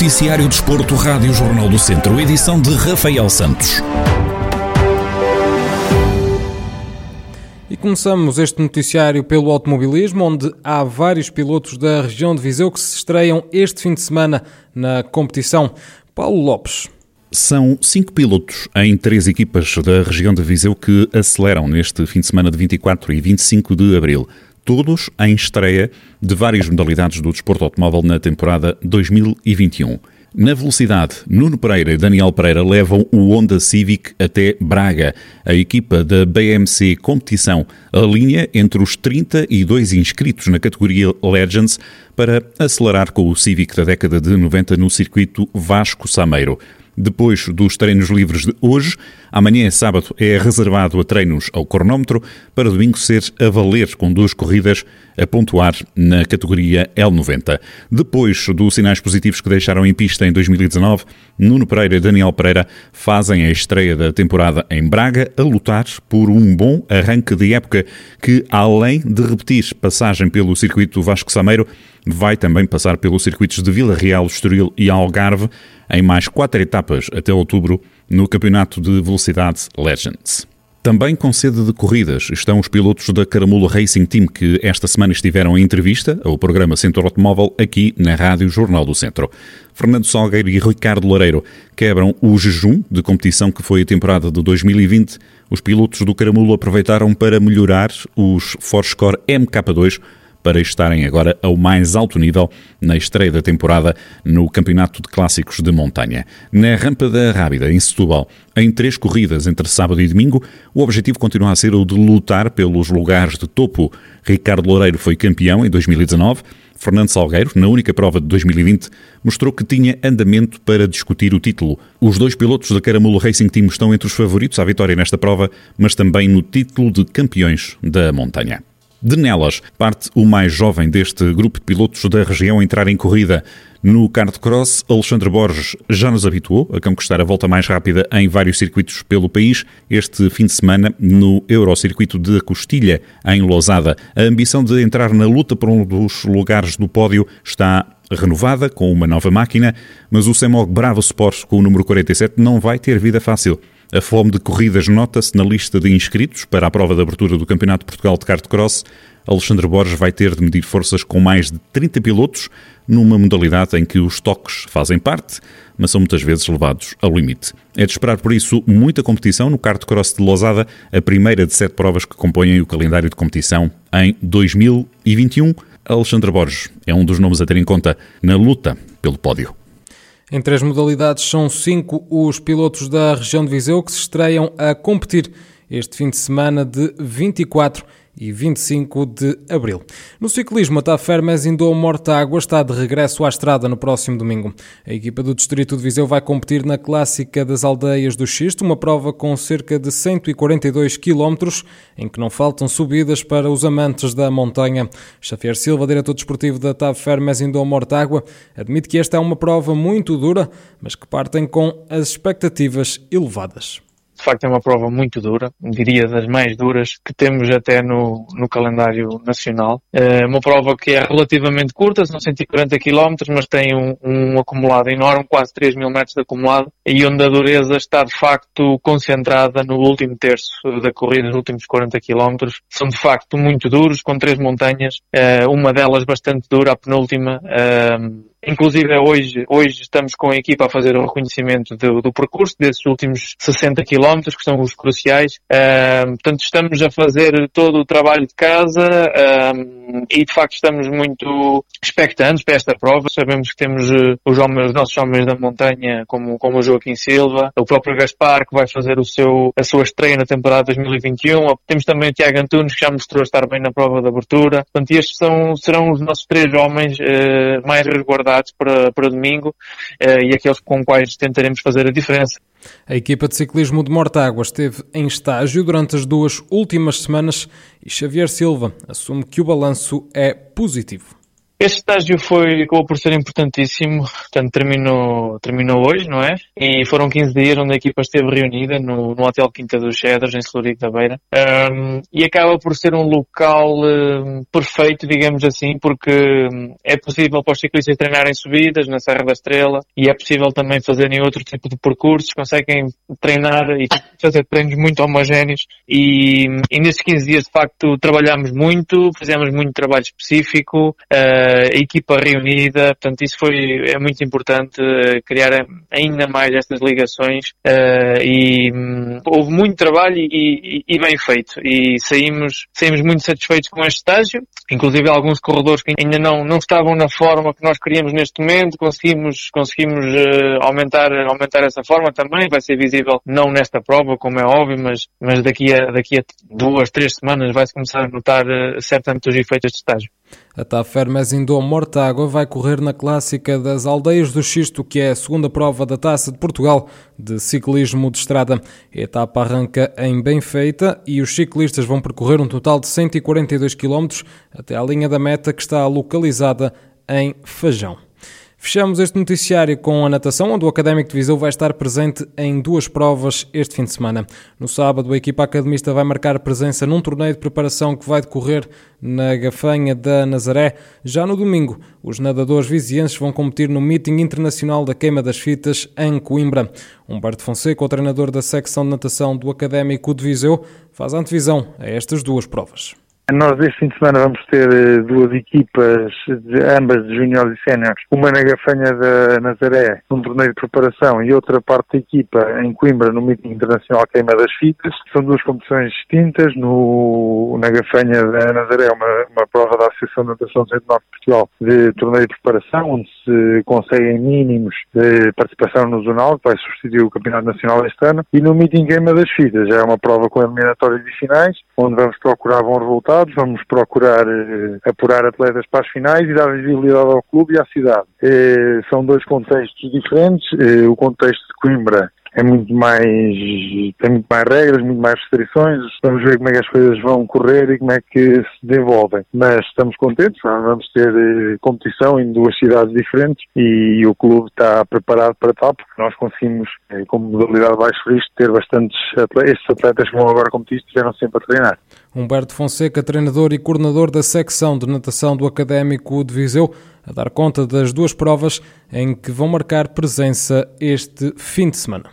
Noticiário Desporto, Rádio Jornal do Centro, edição de Rafael Santos. E começamos este noticiário pelo automobilismo, onde há vários pilotos da região de Viseu que se estreiam este fim de semana na competição. Paulo Lopes. São cinco pilotos em três equipas da região de Viseu que aceleram neste fim de semana de 24 e 25 de abril todos em estreia de várias modalidades do desporto automóvel na temporada 2021. Na velocidade, Nuno Pereira e Daniel Pereira levam o Honda Civic até Braga. A equipa da BMC Competição alinha entre os 32 inscritos na categoria Legends para acelerar com o Civic da década de 90 no circuito Vasco Sameiro. Depois dos treinos livres de hoje, amanhã sábado é reservado a treinos ao cronómetro para domingo ser a valer com duas corridas a pontuar na categoria L90. Depois dos sinais positivos que deixaram em pista em 2019, Nuno Pereira e Daniel Pereira fazem a estreia da temporada em Braga a lutar por um bom arranque de época que, além de repetir passagem pelo circuito Vasco Sameiro, vai também passar pelos circuitos de Vila Real, Estoril e Algarve em mais quatro etapas até outubro no Campeonato de Velocidade Legends. Também com sede de corridas estão os pilotos da Caramula Racing Team que esta semana estiveram em entrevista ao programa Centro Automóvel aqui na Rádio Jornal do Centro. Fernando Salgueiro e Ricardo Loureiro quebram o jejum de competição que foi a temporada de 2020. Os pilotos do Caramula aproveitaram para melhorar os Forscore MK2 para estarem agora ao mais alto nível na estreia da temporada no Campeonato de Clássicos de Montanha. Na Rampa da Rábida, em Setúbal, em três corridas entre sábado e domingo, o objetivo continua a ser o de lutar pelos lugares de topo. Ricardo Loureiro foi campeão em 2019. Fernando Salgueiro, na única prova de 2020, mostrou que tinha andamento para discutir o título. Os dois pilotos da Caramulo Racing Team estão entre os favoritos à vitória nesta prova, mas também no título de campeões da montanha. De Nelas, parte o mais jovem deste grupo de pilotos da região a entrar em corrida. No kart cross, Alexandre Borges já nos habituou a conquistar a volta mais rápida em vários circuitos pelo país. Este fim de semana, no Eurocircuito de Costilha, em Lousada, a ambição de entrar na luta por um dos lugares do pódio está renovada com uma nova máquina, mas o Semog Bravo Sport com o número 47 não vai ter vida fácil. A fome de corridas nota-se na lista de inscritos para a prova de abertura do Campeonato de Portugal de Kart Cross. Alexandre Borges vai ter de medir forças com mais de 30 pilotos, numa modalidade em que os toques fazem parte, mas são muitas vezes levados ao limite. É de esperar, por isso, muita competição no Kart Cross de Lousada, a primeira de sete provas que compõem o calendário de competição em 2021. Alexandre Borges é um dos nomes a ter em conta na luta pelo pódio. Em três modalidades, são cinco os pilotos da região de Viseu que se estreiam a competir este fim de semana de 24 e 25 de abril. No ciclismo, a Tafermes Indou Mortágua está de regresso à estrada no próximo domingo. A equipa do Distrito de Viseu vai competir na Clássica das Aldeias do Xisto, uma prova com cerca de 142 km, em que não faltam subidas para os amantes da montanha. Xavier Silva, diretor desportivo da Tafermes Indou Mortágua, admite que esta é uma prova muito dura, mas que partem com as expectativas elevadas de facto é uma prova muito dura, diria das mais duras que temos até no, no calendário nacional. É uma prova que é relativamente curta, são 140 km, mas tem um, um acumulado enorme, quase 3 mil metros de acumulado, e onde a dureza está de facto concentrada no último terço da corrida, nos últimos 40 km. São de facto muito duros, com três montanhas, é, uma delas bastante dura, a penúltima, é, Inclusive hoje, hoje estamos com a equipa a fazer o reconhecimento do, do percurso desses últimos 60 km, que são os cruciais. Uh, portanto, estamos a fazer todo o trabalho de casa uh, e de facto estamos muito expectantes para esta prova. Sabemos que temos uh, os, homens, os nossos homens da montanha, como, como o Joaquim Silva, o próprio Gaspar, que vai fazer o seu, a sua estreia na temporada 2021. Temos também o Tiago Antunes, que já mostrou estar bem na prova de abertura. Portanto, estes são, serão os nossos três homens eh, mais resguardados para, para domingo eh, e aqueles com quais tentaremos fazer a diferença. A equipa de ciclismo de Mortágua esteve em estágio durante as duas últimas semanas e Xavier Silva assume que o balanço é positivo. Este estágio foi, acabou por ser importantíssimo, portanto terminou, terminou hoje, não é? E foram 15 dias onde a equipa esteve reunida no, no Hotel Quinta dos Cedros, em Celurico da Beira, um, e acaba por ser um local um, perfeito, digamos assim, porque é possível para os ciclistas treinarem subidas na Serra da Estrela, e é possível também fazerem outro tipo de percursos, conseguem treinar e fazer treinos muito homogéneos, e, e nesses 15 dias de facto trabalhámos muito, fizemos muito trabalho específico, a equipa reunida, portanto isso foi, é muito importante, uh, criar ainda mais estas ligações uh, e um, houve muito trabalho e, e, e, bem feito. E saímos, saímos muito satisfeitos com este estágio, inclusive alguns corredores que ainda não, não estavam na forma que nós queríamos neste momento, conseguimos, conseguimos uh, aumentar, aumentar essa forma também, vai ser visível não nesta prova, como é óbvio, mas, mas daqui a, daqui a duas, três semanas vai-se começar a notar certamente os efeitos deste estágio. A TAF Hermes Indom Mortágua vai correr na clássica das Aldeias do Xisto, que é a segunda prova da Taça de Portugal de ciclismo de estrada. A etapa arranca em Benfeita e os ciclistas vão percorrer um total de 142 km até à linha da meta que está localizada em Fajão. Fechamos este noticiário com a natação, onde o Académico de Viseu vai estar presente em duas provas este fim de semana. No sábado, a equipa academista vai marcar presença num torneio de preparação que vai decorrer na Gafanha da Nazaré. Já no domingo, os nadadores vizienses vão competir no Meeting Internacional da Queima das Fitas em Coimbra. Humberto Fonseca, o treinador da secção de natação do Académico de Viseu, faz antevisão a estas duas provas. Nós este fim de semana vamos ter eh, duas equipas, de, ambas de juniores e séniores, uma na Gafanha da Nazaré, num torneio de preparação, e outra parte da equipa em Coimbra, no Meeting Internacional Queima das Fitas. São duas competições distintas. No, na Gafanha da Nazaré uma, uma prova da Associação de Natação do Centro Norte de Portugal de torneio de preparação, onde se conseguem mínimos de participação no zonal, que vai substituir o Campeonato Nacional este ano. E no Meeting Queima das Fitas é uma prova com eliminatórias e finais, onde vamos procurar bons resultados resultados, vamos procurar eh, apurar atletas para as finais e dar visibilidade ao clube e à cidade. Eh, são dois contextos diferentes. Eh, o contexto de Coimbra é muito mais, tem muito mais regras, muito mais restrições. Vamos ver como é que as coisas vão correr e como é que se desenvolvem. Mas estamos contentes, vamos ter eh, competição em duas cidades diferentes e, o clube está preparado para tal, porque nós conseguimos, eh, como modalidade baixo risco, ter bastantes atletas, estes atletas que vão agora competir estiveram sempre a treinar. Humberto Fonseca, treinador e coordenador da secção de natação do Académico de Viseu, a dar conta das duas provas em que vão marcar presença este fim de semana.